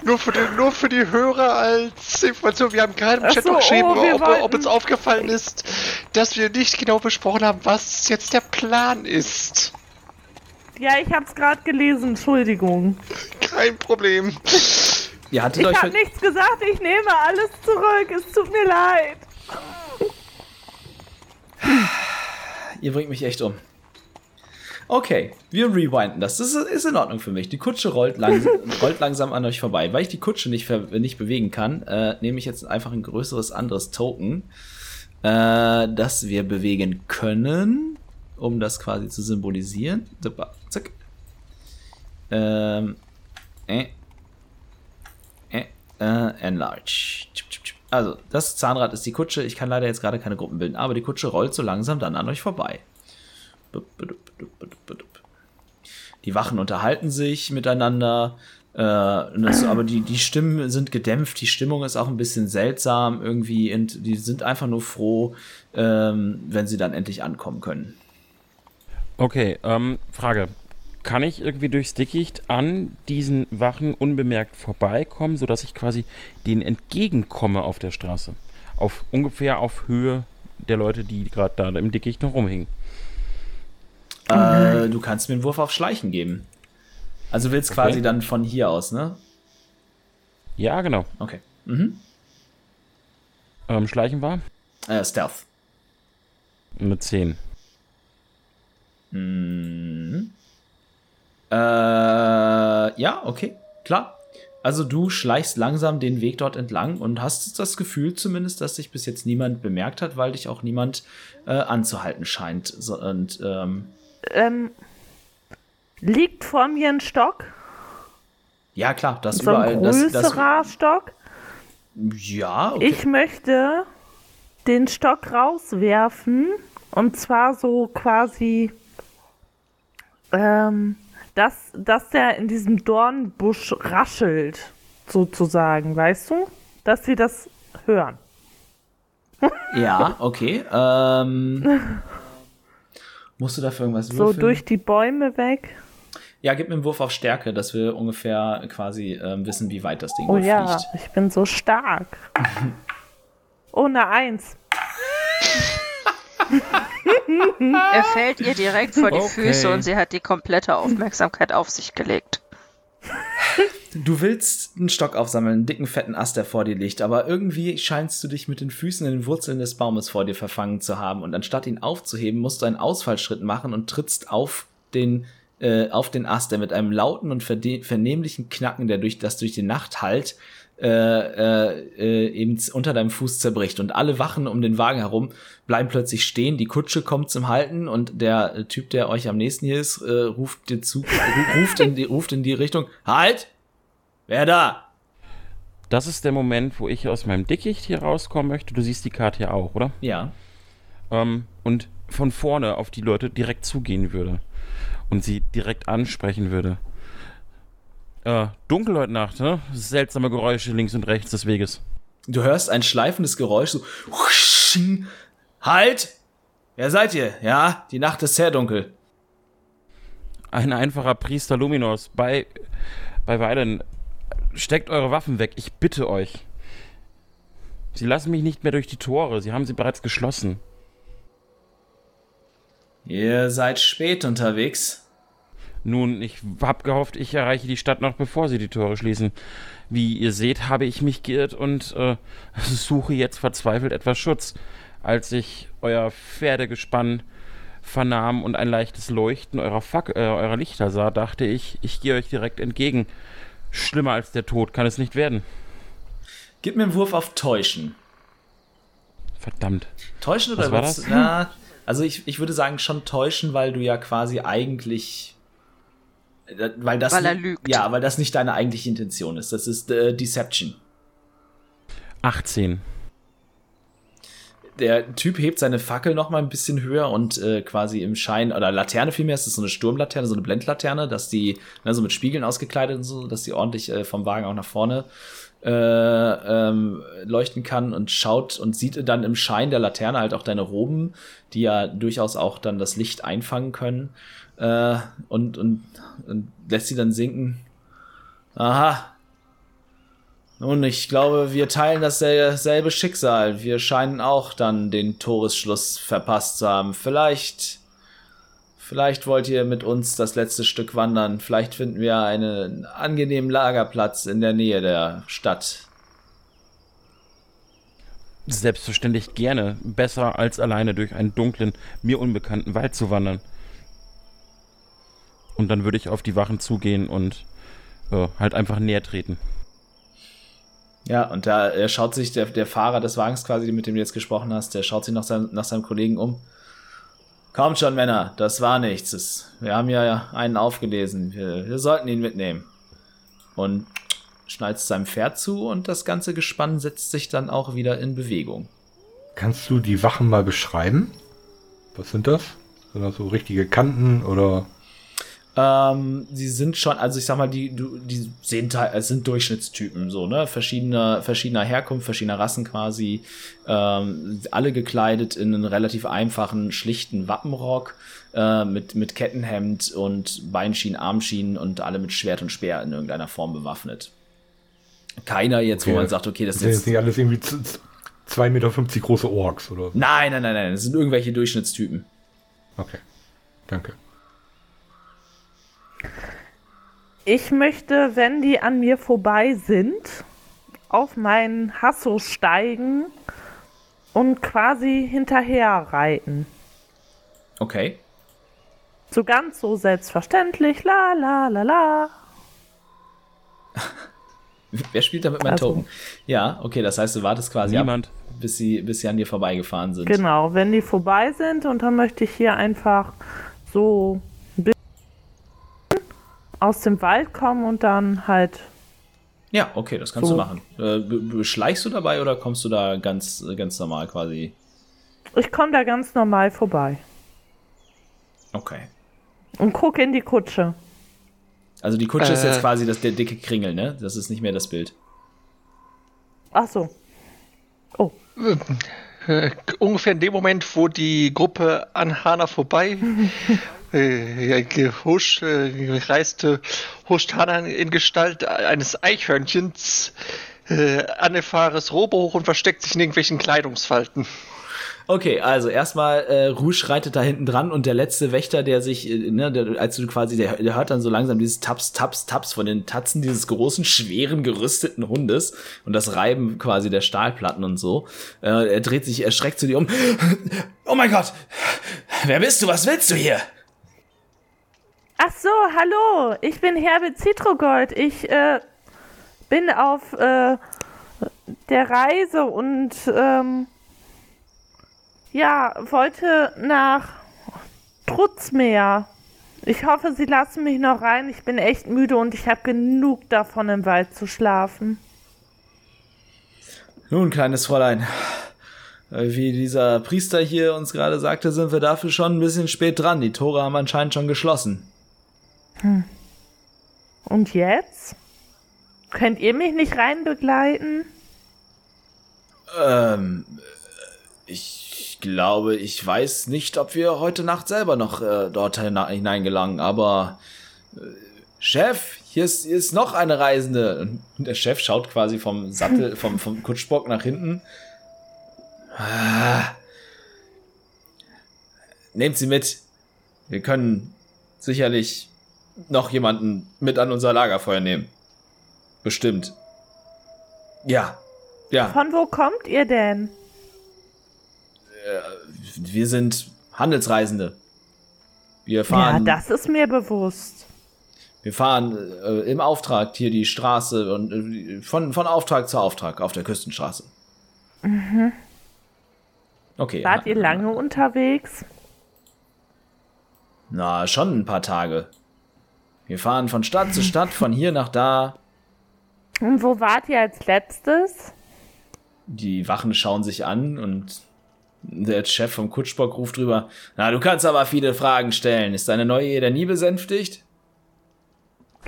B: Nur für, die, nur für die Hörer als Information. Wir haben gerade im Chat
E: so,
B: noch geschrieben,
E: oh,
B: ob, ob uns aufgefallen ist, dass wir nicht genau besprochen haben, was jetzt der Plan ist.
E: Ja, ich hab's gerade gelesen, Entschuldigung.
B: Kein Problem.
E: Ich
A: euch.
E: hab nichts gesagt, ich nehme alles zurück, es tut mir leid.
A: Ihr bringt mich echt um. Okay, wir rewinden das. Das ist, ist in Ordnung für mich. Die Kutsche rollt, lang, rollt langsam an euch vorbei. Weil ich die Kutsche nicht, nicht bewegen kann, äh, nehme ich jetzt einfach ein größeres anderes Token, äh, das wir bewegen können, um das quasi zu symbolisieren. Super, zack. Ähm, äh, äh, äh, enlarge. Also, das Zahnrad ist die Kutsche. Ich kann leider jetzt gerade keine Gruppen bilden, aber die Kutsche rollt so langsam dann an euch vorbei. Die Wachen unterhalten sich miteinander. Äh, das, aber die, die Stimmen sind gedämpft, die Stimmung ist auch ein bisschen seltsam irgendwie und die sind einfach nur froh, ähm, wenn sie dann endlich ankommen können.
D: Okay, ähm, Frage. Kann ich irgendwie durchs Dickicht an diesen Wachen unbemerkt vorbeikommen, sodass ich quasi denen entgegenkomme auf der Straße? Auf ungefähr auf Höhe der Leute, die gerade da im Dickicht noch rumhingen.
A: Äh, du kannst mir einen Wurf auf Schleichen geben. Also du willst
D: Okay.
A: quasi dann von hier aus, ne?
D: Ja, genau.
A: Okay. Mhm.
D: Ähm, Schleichen war
A: Äh, Stealth.
D: eine 10.
A: Mhm. Äh, ja, okay, klar. Also du schleichst langsam den Weg dort entlang und hast das Gefühl zumindest, dass dich bis jetzt niemand bemerkt hat, weil dich auch niemand äh, anzuhalten scheint. So, und ähm,
E: Ähm, liegt vor mir ein Stock?
A: ja, klar, das
E: So ein
A: überall. Das, das,
E: größerer Stock?
A: ja, okay.
E: Ich möchte den Stock rauswerfen und zwar so quasi, ähm, dass, dass der in diesem Dornbusch raschelt, sozusagen, weißt du? Dass sie das hören.
A: ja, okay. Ähm, musst du dafür irgendwas
E: So
A: würfeln?
E: durch die Bäume weg.
A: ja, gib mir einen Wurf auf Stärke, dass wir ungefähr quasi ähm, wissen, wie weit das Ding
E: Oh
A: wohl
E: ja,
A: fliegt.
E: ich bin so stark. Oh, eine Eins.
F: Er fällt ihr direkt vor die
D: Okay.
F: Füße und sie hat die komplette Aufmerksamkeit auf sich gelegt.
A: Du willst einen Stock aufsammeln, einen dicken, fetten Ast, der vor dir liegt, aber irgendwie scheinst du dich mit den Füßen in den Wurzeln des Baumes vor dir verfangen zu haben und anstatt ihn aufzuheben, musst du einen Ausfallschritt machen und trittst auf den, äh, auf den Ast, der mit einem lauten und vernehmlichen Knacken, der durch, das durch die Nacht hallt, äh, äh, äh, eben unter deinem Fuß zerbricht und alle Wachen um den Wagen herum bleiben plötzlich stehen, die Kutsche kommt zum Halten und der äh, Typ, der euch am nächsten hier ist, äh, ruft dir zu, ruft in die, ruft in die Richtung, halt! Wer da?
D: Das ist der Moment, wo ich aus meinem Dickicht hier rauskommen möchte. Du siehst die Karte ja auch, oder?
A: Ja.
D: Ähm, und von vorne auf die Leute direkt zugehen würde und sie direkt ansprechen würde. Äh, dunkel heute Nacht, ne? Seltsame Geräusche links und rechts des Weges.
A: Du hörst ein schleifendes Geräusch, so Halt! Wer seid ihr? Ja, die Nacht ist sehr dunkel.
D: Ein einfacher Priester Luminos bei bei Weilen. Steckt eure Waffen weg, ich bitte euch. Sie lassen mich nicht mehr durch die Tore, sie haben sie bereits geschlossen.
A: Ihr seid spät unterwegs.
D: Nun, ich hab gehofft, ich erreiche die Stadt noch bevor sie die Tore schließen. Wie ihr seht, habe ich mich geirrt und äh, suche jetzt verzweifelt etwas Schutz. Als ich euer Pferdegespann vernahm und ein leichtes Leuchten eurer, Fack äh, eurer Lichter sah, dachte ich, ich gehe euch direkt entgegen. Schlimmer als der Tod kann es nicht werden.
A: Gib mir einen Wurf auf Täuschen.
D: Verdammt.
A: Täuschen oder
D: Was war das?
A: Na, also ich, ich würde sagen schon täuschen, weil du ja quasi eigentlich weil das
B: Weil er lügt.
A: Ja, weil das nicht deine eigentliche Intention ist. Das ist äh, Deception.
D: 18.
A: Der Typ hebt seine Fackel noch mal ein bisschen höher und äh, quasi im Schein oder Laterne vielmehr ist es so eine Sturmlaterne, so eine Blendlaterne, dass die ne, so mit Spiegeln ausgekleidet und so, dass die ordentlich äh, vom Wagen auch nach vorne äh, ähm, leuchten kann und schaut und sieht dann im Schein der Laterne halt auch deine Roben, die ja durchaus auch dann das Licht einfangen können äh, und, und, und lässt sie dann sinken. Aha. Nun, ich glaube, wir teilen dasselbe Schicksal. Wir scheinen auch dann den Toresschluss verpasst zu haben. Vielleicht, vielleicht wollt ihr mit uns das letzte Stück wandern. Vielleicht finden wir einen angenehmen Lagerplatz in der Nähe der Stadt.
D: Selbstverständlich gerne. Besser als alleine durch einen dunklen, mir unbekannten Wald zu wandern. Und dann würde ich auf die Wachen zugehen und äh, halt einfach näher treten.
A: Ja, und da er schaut sich der, der Fahrer des Wagens quasi, mit dem du jetzt gesprochen hast, der schaut sich nach, seinem nach seinem Kollegen um. Kommt schon, Männer, das war nichts. Das, wir haben ja einen aufgelesen. Wir, wir sollten ihn mitnehmen. Und schnallt seinem Pferd zu und das ganze Gespann setzt sich dann auch wieder in Bewegung.
G: Kannst du die Wachen mal beschreiben? Was sind das? Sind das so richtige Kanten oder?
A: Ähm, sie sind schon, also ich sag mal, die, du- die sehen, es sind Durchschnittstypen, so, ne? Verschiedener, verschiedener Herkunft, verschiedener Rassen quasi. Ähm, alle gekleidet in einen relativ einfachen, schlichten Wappenrock, äh, mit, mit Kettenhemd und Beinschienen, Armschienen und alle mit Schwert und Speer in irgendeiner Form bewaffnet. Keiner jetzt, wo
G: Okay.
A: man sagt, okay, das
G: Das
A: ist
G: sind
A: jetzt.
G: nicht alles irgendwie z- z- 2,50 Meter große Orks oder?
A: Nein, nein, nein, nein, das sind irgendwelche Durchschnittstypen.
G: Okay. Danke.
E: Ich möchte, wenn die an mir vorbei sind, auf meinen Hasso steigen und quasi hinterher reiten.
A: Okay.
E: So ganz so selbstverständlich, la la la la.
A: Wer spielt da mit meinem
E: Also-
A: Token? Ja, okay, das heißt, du wartest quasi ab,
D: Niemand.
A: bis sie, bis sie an dir vorbeigefahren sind.
E: Genau, wenn die vorbei sind und dann möchte ich hier einfach so aus dem Wald kommen und dann halt
A: Ja, okay, das kannst
E: So.
A: du machen. Äh, beschleichst du dabei oder kommst du da ganz, ganz normal quasi?
E: Ich komme da ganz normal vorbei
A: Okay.
E: und gucke in die Kutsche.
A: Also die Kutsche ist
B: Äh.
A: jetzt quasi das, der dicke Kringel, ne? Das ist nicht mehr das Bild.
E: Ach so. Oh,
B: Äh, ungefähr in dem Moment, wo die Gruppe an Hana vorbei äh, huscht, äh, reiste, huscht Hana in Gestalt eines Eichhörnchens äh, an der Fahres Robe hoch und versteckt sich in irgendwelchen Kleidungsfalten.
A: Okay, also erstmal äh, Rouge reitet da hinten dran und der letzte Wächter, der sich, äh, ne, der, als du quasi, der, der hört dann so langsam dieses Taps, Taps, Taps von den Tatzen dieses großen, schweren, gerüsteten Hundes und das Reiben quasi der Stahlplatten und so. Äh, er dreht sich erschreckt zu dir um. Oh mein Gott! Wer bist du? Was willst du hier?
E: Ach so, hallo, ich bin Herbert Citrogold. Ich äh, bin auf äh, der Reise und ähm, ja, wollte nach Trutzmeer. Ich hoffe, Sie lassen mich noch rein. Ich bin echt müde und ich habe genug davon, im Wald zu schlafen.
A: Nun, kleines Fräulein, äh, wie dieser Priester hier uns gerade sagte, sind wir dafür schon ein bisschen spät dran. Die Tore haben anscheinend schon geschlossen.
E: Und jetzt? Könnt ihr mich nicht rein begleiten?
A: Ähm, ich glaube, ich weiß nicht, ob wir heute Nacht selber noch äh, dort hineingelangen, aber äh, Chef, hier ist, hier ist noch eine Reisende. Und der Chef schaut quasi vom Sattel, vom, vom Kutschbock nach hinten. Ah. Nehmt sie mit. Wir können sicherlich noch jemanden mit an unser Lagerfeuer nehmen. Bestimmt. Ja. Ja.
E: Von wo kommt ihr denn?
A: Wir sind Handelsreisende. Wir
E: Ja,
A: fahren,
E: das ist mir bewusst.
A: wir fahren äh, im Auftrag hier die Straße und äh, von, von Auftrag zu Auftrag auf der Küstenstraße. Okay.
E: Wart ihr lange unterwegs?
A: Na, schon ein paar Tage. Wir fahren von Stadt zu Stadt, von hier nach da.
E: Und wo wart ihr als letztes?
A: Die Wachen schauen sich an und der Chef vom Kutschbock ruft drüber. Na, du kannst aber viele Fragen stellen. Ist deine neue Ehe nie besänftigt?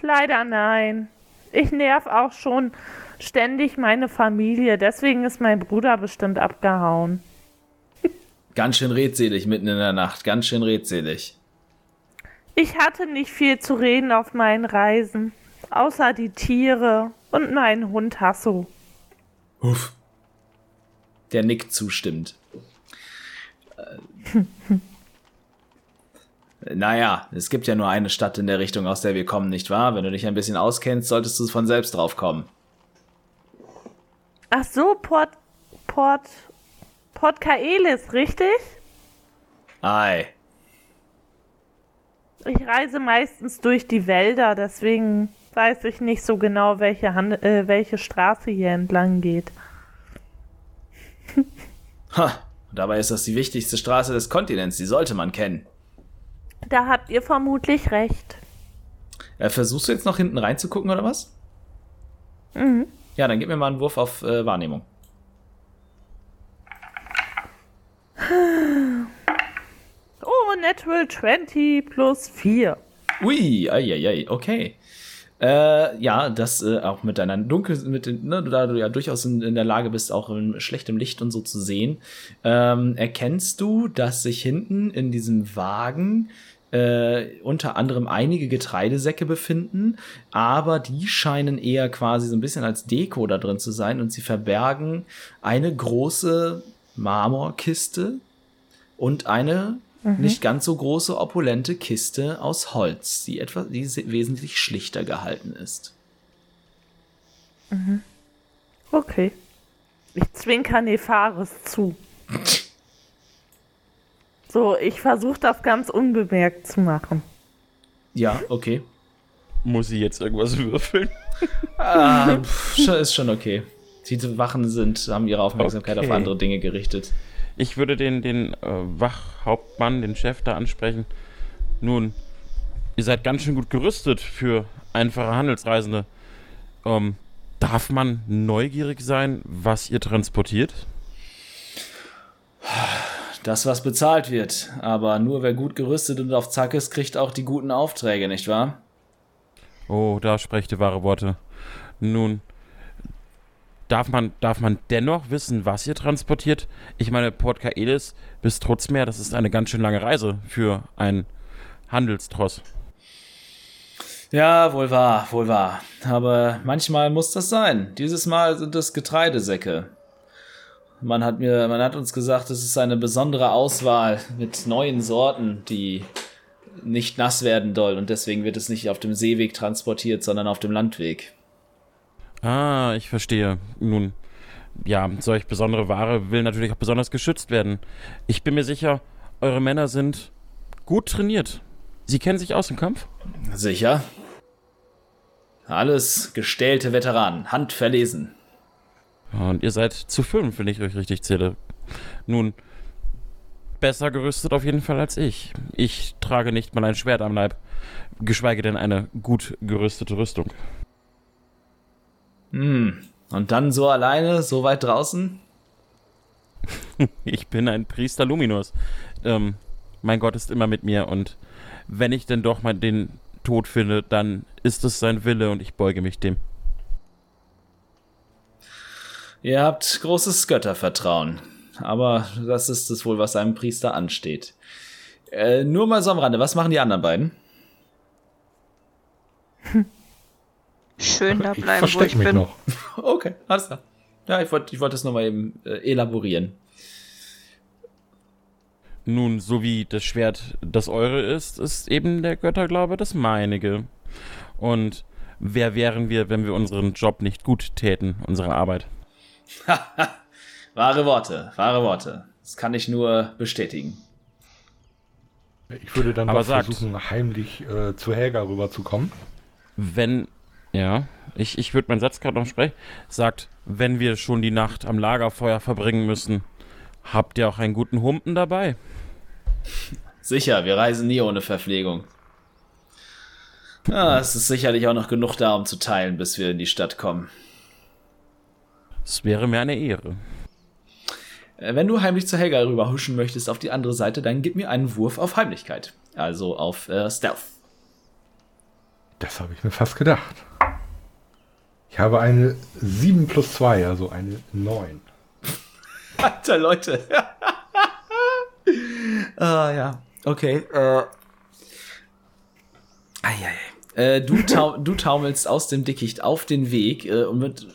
E: Leider nein. Ich nerv auch schon ständig meine Familie. Deswegen ist mein Bruder bestimmt abgehauen.
A: Ganz schön redselig mitten in der Nacht. Ganz schön redselig.
E: Ich hatte nicht viel zu reden auf meinen Reisen. Außer die Tiere und meinen Hund Hasso.
A: Huff. Der nickt zustimmt. Äh, naja, es gibt ja nur eine Stadt in der Richtung, aus der wir kommen, nicht wahr? Wenn du dich ein bisschen auskennst, solltest du von selbst drauf kommen.
E: Ach so, Port. Port. Port Kaelis, richtig?
A: Ei.
E: Ich reise meistens durch die Wälder, deswegen weiß ich nicht so genau, welche, Hand äh, welche Straße hier entlang geht.
A: Ha. Dabei ist das die wichtigste Straße des Kontinents. Die sollte man kennen.
E: Da habt ihr vermutlich recht.
A: Äh, versuchst du jetzt noch hinten reinzugucken oder was?
E: Mhm.
A: Ja, dann gib mir mal einen Wurf auf äh, Wahrnehmung.
E: Oh, Natural 20 plus 4.
A: Ui, ei, ei, ei, okay. Äh, ja, das äh, auch mit deiner Dunkel, mit den, ne, da du ja durchaus in, in der Lage bist, auch in schlechtem Licht und so zu sehen, ähm, erkennst du, dass sich hinten in diesem Wagen äh, unter anderem einige Getreidesäcke befinden, aber die scheinen eher quasi so ein bisschen als Deko da drin zu sein und sie verbergen eine große Marmorkiste und eine nicht ganz so große, opulente Kiste aus Holz, die etwa, die se- wesentlich schlichter gehalten ist.
E: Okay. Ich zwinker Nefaris zu. So, ich versuche das ganz unbemerkt zu machen.
A: Ja, okay.
D: Muss sie jetzt irgendwas würfeln?
A: Ah, pff, ist schon okay. Die Wachen sind, haben ihre Aufmerksamkeit
D: Okay.
A: auf andere Dinge gerichtet.
D: Ich würde den, den äh, Wachhauptmann, den Chef da ansprechen. Nun, ihr seid ganz schön gut gerüstet für einfache Handelsreisende. Ähm, darf man neugierig sein, was ihr transportiert?
A: Das, was bezahlt wird. Aber nur wer gut gerüstet und auf Zack ist, kriegt auch die guten Aufträge, nicht wahr?
D: Oh, da sprecht ihr wahre Worte. Nun, darf man, darf man dennoch wissen, was ihr transportiert? Ich meine, Port Kaelis bis Trutzmeer, das ist eine ganz schön lange Reise für einen Handelstross.
A: Ja, wohl wahr, wohl wahr. Aber manchmal muss das sein. Dieses Mal sind es Getreidesäcke. Man hat mir, man hat uns gesagt, es ist eine besondere Auswahl mit neuen Sorten, die nicht nass werden soll und deswegen wird es nicht auf dem Seeweg transportiert, sondern auf dem Landweg.
D: Ah, ich verstehe. Nun, ja, solch besondere Ware will natürlich auch besonders geschützt werden. Ich bin mir sicher, eure Männer sind gut trainiert. Sie kennen sich aus im Kampf?
A: Sicher. Alles gestählte Veteranen, handverlesen.
D: Und ihr seid zu fünf, wenn ich euch richtig zähle. Nun, besser gerüstet auf jeden Fall als ich. Ich trage nicht mal ein Schwert am Leib, geschweige denn eine gut gerüstete Rüstung.
A: Hm. Und dann so alleine, so weit draußen?
D: Ich bin ein Priester Luminus. Ähm, mein Gott ist immer mit mir und wenn ich denn doch mal den Tod finde, dann ist es sein Wille und ich beuge mich dem.
A: Ihr habt großes Göttervertrauen. Aber das ist es wohl, was einem Priester ansteht. Äh, nur mal so am Rande, was machen die anderen beiden?
F: Schön da
G: ich
F: bleiben, wo
G: versteck
F: ich
G: mich
F: bin.
G: noch.
A: Okay, alles klar. Ja, ich wollte ich wollte es nochmal eben äh, elaborieren.
D: Nun, so wie das Schwert das eure ist, ist eben der Götterglaube das meinige. Und wer wären wir, wenn wir unseren Job nicht gut täten, unsere Arbeit?
A: wahre Worte, wahre Worte. Das kann ich nur bestätigen.
G: Ich würde dann
D: Aber
G: doch
D: sagt-
G: versuchen, heimlich äh, zu Helga rüberzukommen.
D: Wenn, ja, ich, ich würde meinen Satz gerade noch sprechen, sagt, wenn wir schon die Nacht am Lagerfeuer verbringen müssen, habt ihr auch einen guten Humpen dabei?
A: Sicher, wir reisen nie ohne Verpflegung. Ah, es ist sicherlich auch noch genug da, um zu teilen, bis wir in die Stadt kommen.
D: Es wäre mir eine Ehre.
A: Äh, Wenn du heimlich zu Helga rüberhuschen möchtest auf die andere Seite, dann gib mir einen Wurf auf Heimlichkeit. Also auf äh, Stealth.
G: Das habe ich mir fast gedacht. Ich habe eine 7 plus 2, also eine 9.
A: Alter, Leute. ah, ja. Okay. Äh. Eieiei. Äh, du, tau du taumelst aus dem Dickicht auf den Weg äh, und mit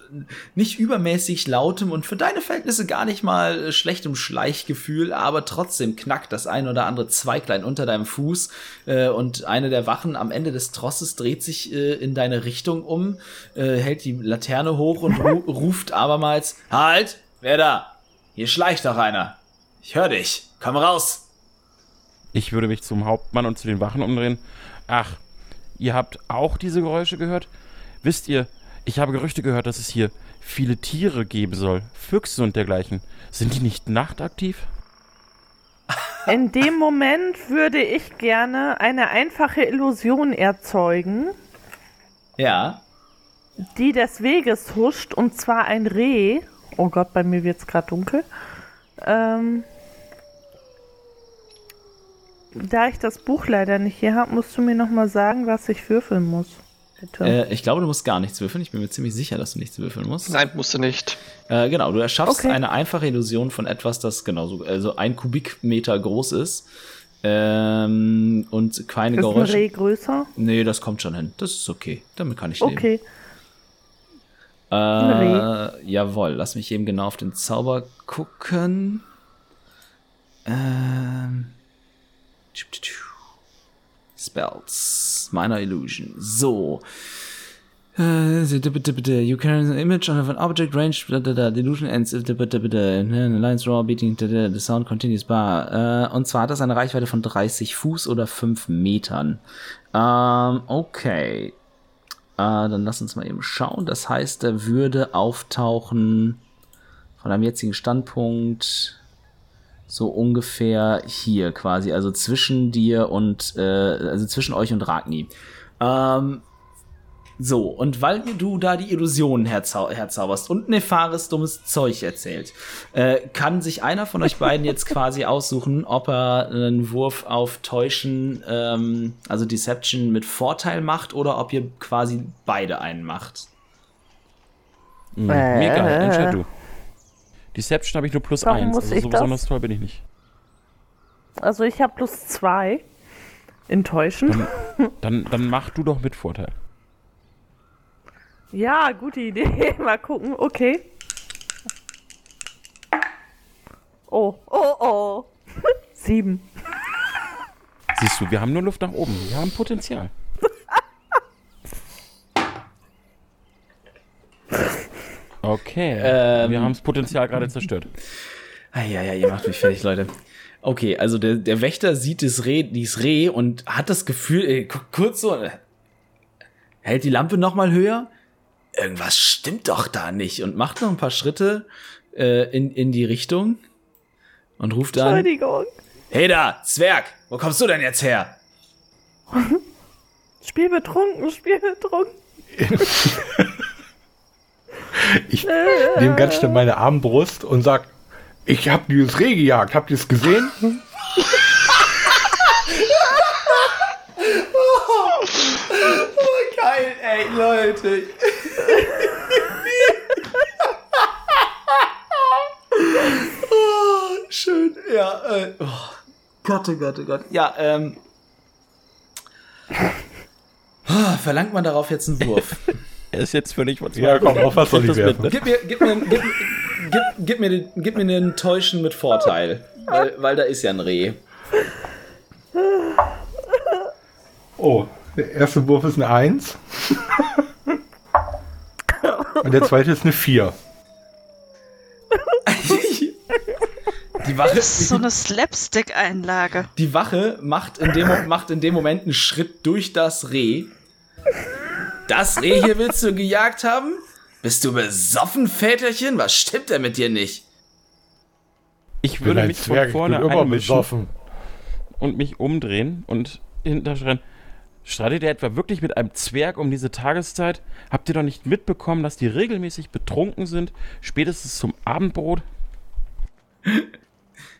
A: nicht übermäßig lautem und für deine Verhältnisse gar nicht mal äh, schlechtem Schleichgefühl, aber trotzdem knackt das ein oder andere Zweiglein unter deinem Fuß äh, und eine der Wachen am Ende des Trosses dreht sich äh, in deine Richtung um, äh, hält die Laterne hoch und ru ruft abermals: Halt! Wer da? Hier schleicht doch einer. Ich hör dich. Komm raus.
D: Ich würde mich zum Hauptmann und zu den Wachen umdrehen. Ach, ihr habt auch diese Geräusche gehört? Wisst ihr, ich habe Gerüchte gehört, dass es hier viele Tiere geben soll. Füchse und dergleichen. Sind die nicht nachtaktiv?
E: In dem Moment würde ich gerne eine einfache Illusion erzeugen,
A: Ja.
E: die des Weges huscht, und zwar ein Reh. Oh Gott, bei mir wird es gerade dunkel. Ähm, da ich das Buch leider nicht hier habe, musst du mir noch mal sagen, was ich würfeln muss. Bitte.
A: Äh, ich glaube, du musst gar nichts würfeln. Ich bin mir ziemlich sicher, dass du nichts würfeln musst.
B: Nein, musst du nicht.
A: Äh, genau, du erschaffst
E: Okay.
A: eine einfache Illusion von etwas, das genauso, also ein Kubikmeter groß ist. Ähm, und keine
E: ist ein
A: Geräusche.
E: Reh größer?
A: Nee, das kommt schon hin. Das ist okay. Damit kann ich leben.
E: Okay.
A: Äh, jawohl, lass mich eben genau auf den Zauber gucken. Ähm. Spells. Minor Illusion. So. Äh, You can an image of an object range. The illusion ends lines raw beating. The sound continues bar. Äh, und zwar hat das eine Reichweite von 30 Fuß oder 5 Metern. Ähm, okay. Äh, dann lass uns mal eben schauen. Das heißt, er würde auftauchen von einem jetzigen Standpunkt so ungefähr hier quasi, also zwischen dir und, äh, also zwischen euch und Ragni. Ähm, so, und weil du da die Illusionen herzau herzauberst und Nefaris dummes Zeug erzählt, äh, kann sich einer von euch beiden jetzt quasi aussuchen, ob er einen Wurf auf Täuschen, ähm, also Deception mit Vorteil macht oder ob ihr quasi beide einen macht.
D: Hm, Mir egal,
E: Äh.
D: entscheid du. Deception habe ich nur plus
E: Warum
D: 1,
E: muss
D: also
E: ich
D: so
E: das?
D: besonders toll bin ich nicht.
E: Also ich habe plus zwei. Enttäuschend.
D: Dann, dann mach du doch mit Vorteil.
E: Ja, gute Idee. Mal gucken. Okay. Oh, oh, oh. Sieben.
D: Siehst du, wir haben nur Luft nach oben. Wir haben Potenzial. Okay,
A: Ähm.
D: wir haben das Potenzial gerade zerstört.
A: Ah, ja, ja, ihr macht mich fertig, Leute. Okay, also der, der Wächter sieht das Reh, dieses Reh und hat das Gefühl, äh, kurz so, äh, hält die Lampe noch mal höher. Irgendwas stimmt doch da nicht und macht noch ein paar Schritte äh, in, in die Richtung und ruft dann,
E: Entschuldigung.
A: hey da, Zwerg, wo kommst du denn jetzt her?
E: Spiel betrunken, Spiel betrunken.
G: Ich nehme ganz schnell meine Armbrust und sag, ich habe dieses Reh gejagt. Habt ihr es gesehen?
A: Geil, ey, Leute. oh, schön, ja. Äh, oh. Gott, oh Gott, oh Gott. Ja, ähm. Ah, Verlangt man darauf jetzt einen Wurf?
D: Er ist jetzt völlig
G: Ja, komm, auf was soll ich
D: mit,
G: werfen?
D: ne?
A: Gib mir, gib mir, gib, gib, gib mir, den- gib mir einen Täuschen mit Vorteil. Weil, weil da ist ja ein Reh.
G: Oh, der erste Wurf ist eine 1. Und der zweite ist eine 4.
A: Die Wache,
F: Das ist so eine Slapstick-Einlage.
A: die Wache macht, in dem, macht in dem Moment einen Schritt durch das Reh. Das Reh hier willst du gejagt haben? Bist du besoffen, Väterchen? Was stimmt denn mit dir nicht?
D: Ich würde mich von vorne
G: immer
D: einmischen
G: besoffen.
D: und mich umdrehen und hinterschreien. Streitet ihr etwa wirklich mit einem Zwerg um diese Tageszeit? Habt ihr doch nicht mitbekommen, dass die regelmäßig betrunken sind, spätestens zum Abendbrot?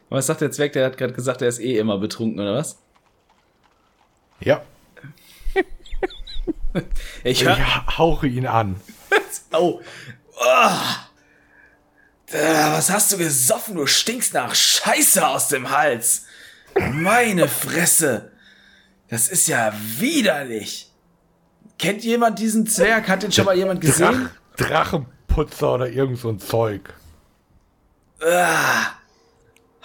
A: Was sagt der Zwerg? Der hat gerade gesagt, er ist eh immer betrunken, oder was?
G: Ja,
A: Ich
G: ich
A: hör.
G: hauche ihn an.
A: Oh. Äh, Was hast du gesoffen? Du stinkst nach Scheiße aus dem Hals. Meine Fresse. Das ist ja widerlich. Kennt jemand diesen Zwerg? Hat den schon mal jemand gesehen?
G: Drach, Drachenputzer oder irgend so ein Zeug.
A: Ah.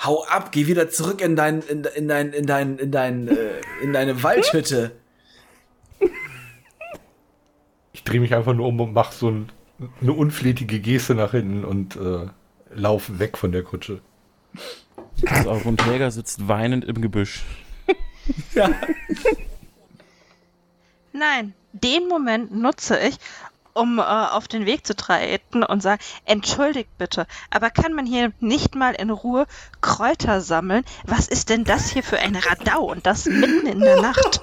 A: Hau ab, geh wieder zurück in dein, in, in dein, in dein, in dein, äh, in deine Waldhütte.
G: Ich drehe mich einfach nur um und mache so ein, eine unflätige Geste nach hinten und äh, laufe weg von der Kutsche.
D: Also auch und Helga sitzt weinend im Gebüsch.
A: Ja.
F: Nein, den Moment nutze ich, um äh, auf den Weg zu treten und sagen, entschuldigt bitte, aber kann man hier nicht mal in Ruhe Kräuter sammeln? Was ist denn das hier für ein Radau und das mitten in der Nacht?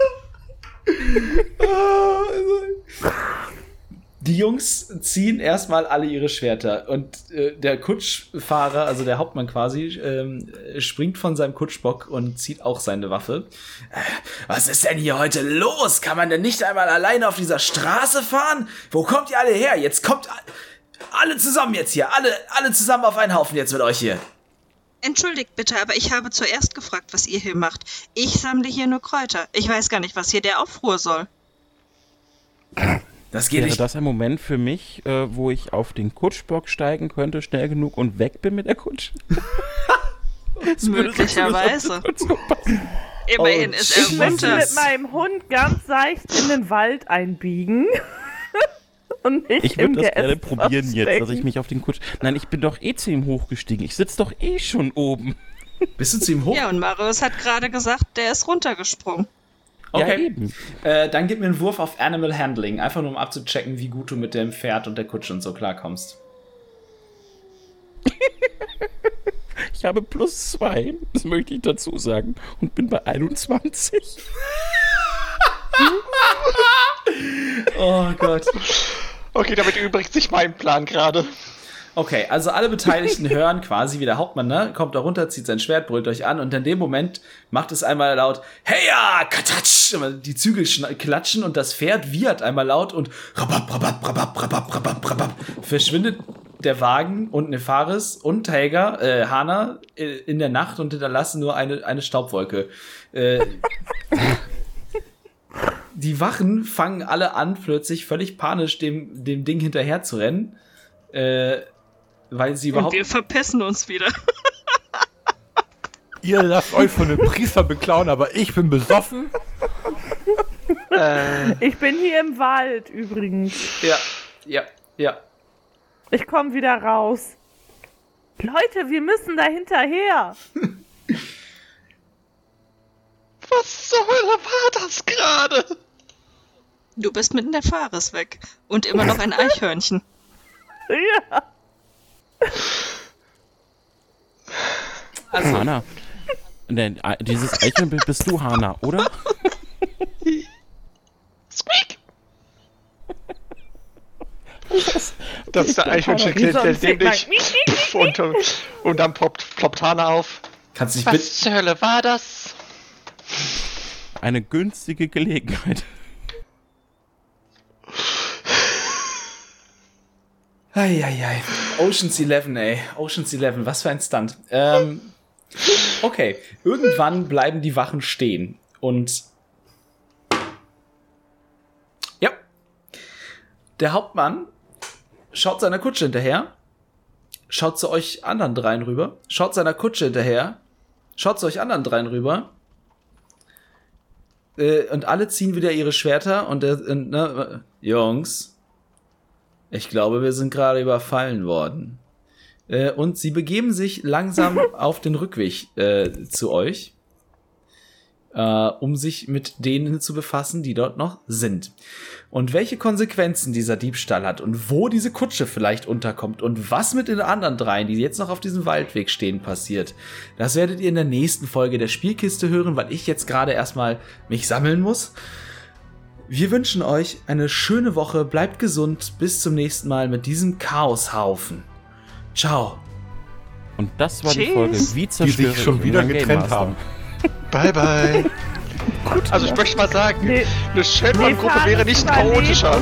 A: Die Jungs ziehen erstmal alle ihre Schwerter und äh, der Kutschfahrer, also der Hauptmann quasi, ähm, springt von seinem Kutschbock und zieht auch seine Waffe. Äh, was ist denn hier heute los? Kann man denn nicht einmal alleine auf dieser Straße fahren? Wo kommt ihr alle her? Jetzt kommt alle zusammen jetzt hier, alle, alle zusammen auf einen Haufen jetzt mit euch hier.
F: Entschuldigt bitte, aber ich habe zuerst gefragt, was ihr hier macht. Ich sammle hier nur Kräuter. Ich weiß gar nicht, was hier der Aufruhr soll.
A: Das geht
D: Wäre
A: nicht.
D: das ein Moment für mich, äh, wo ich auf den Kutschbock steigen könnte, schnell genug und weg bin mit der Kutsche?
F: Möglicherweise. Immerhin
A: Oh,
F: ist er
E: Ich müsste
F: runter.
E: mit meinem Hund ganz seicht in den Wald einbiegen. Und nicht
D: Ich würde das gerne probieren jetzt, dass ich mich auf den Kutsch. Nein, ich bin doch eh zu ihm hochgestiegen. Ich sitze doch eh schon oben.
A: Bist du zu ihm hoch?
F: Ja, und Marius hat gerade gesagt, der ist runtergesprungen.
D: Ja,
A: Okay.
D: eben.
A: Äh, dann gib mir einen Wurf auf Animal Handling, einfach nur um abzuchecken, wie gut du mit dem Pferd und der Kutsche und so klarkommst.
D: Ich habe plus zwei, das möchte ich dazu sagen, und bin bei 21.
A: Oh Gott.
B: Okay, damit übrigt sich mein Plan gerade.
A: Okay, also alle Beteiligten hören quasi, wie der Hauptmann, ne, kommt da runter, zieht sein Schwert, brüllt euch an und in dem Moment macht es einmal laut, heya, katatsch, die Zügel klatschen und das Pferd wiehert einmal laut und rabab, rabab, rabab, rabab, rabab, rabab, verschwindet der Wagen und Nefaris und Helga, äh, Hana äh, in der Nacht und hinterlassen nur eine, eine Staubwolke. Äh, die Wachen fangen alle an, plötzlich völlig panisch dem, dem Ding hinterher zu rennen. Äh, weil sie
F: Und
A: überhaupt.
F: wir verpissen uns wieder.
G: Ihr lasst euch von dem Priester beklauen, aber ich bin besoffen.
B: Äh,
E: Ich bin hier im Wald übrigens.
A: Ja, ja, ja.
E: Ich komme wieder raus. Leute, wir müssen da hinterher.
B: gerade?
F: Du bist mitten der Fahres weg. Und immer noch ein Eichhörnchen.
E: Ja.
A: Also,
D: Hana. Nee, äh, dieses Eichhörnchen bist du, Hana, oder?
B: Squeak! Das ist der Eichhörnchen, der
E: ein
B: dem dich.
E: Sigma.
B: Und, und dann ploppt, ploppt Hana auf.
A: kannst bitte.
B: Was zur Hölle war das?
D: Eine günstige Gelegenheit.
A: Eieiei. Ocean's 11, ey. Ocean's 11, was für ein Stunt. Ähm, okay, irgendwann bleiben die Wachen stehen und ja, der Hauptmann schaut seiner Kutsche hinterher, schaut zu euch anderen dreien rüber, schaut seiner Kutsche hinterher, schaut zu euch anderen dreien rüber äh, und alle ziehen wieder ihre Schwerter und der, äh, ne, Jungs, ich glaube, wir sind gerade überfallen worden. Äh, und sie begeben sich langsam auf den Rückweg äh, zu euch, äh, um sich mit denen zu befassen, die dort noch sind. Und welche Konsequenzen dieser Diebstahl hat und wo diese Kutsche vielleicht unterkommt und was mit den anderen dreien, die jetzt noch auf diesem Waldweg stehen, passiert, das werdet ihr in der nächsten Folge der Spielkiste hören, weil ich jetzt gerade erstmal mich sammeln muss. Wir wünschen euch eine schöne Woche, bleibt gesund, bis zum nächsten Mal mit diesem Chaoshaufen. Ciao.
D: Und das war die
F: Tschüss.
D: Folge Wie
G: Die
D: zerstöre
G: sich schon wieder getrennt haben.
B: Bye, bye. Also ich möchte mal sagen,
E: Nee.
B: eine Shenron-Gruppe wäre nicht chaotischer.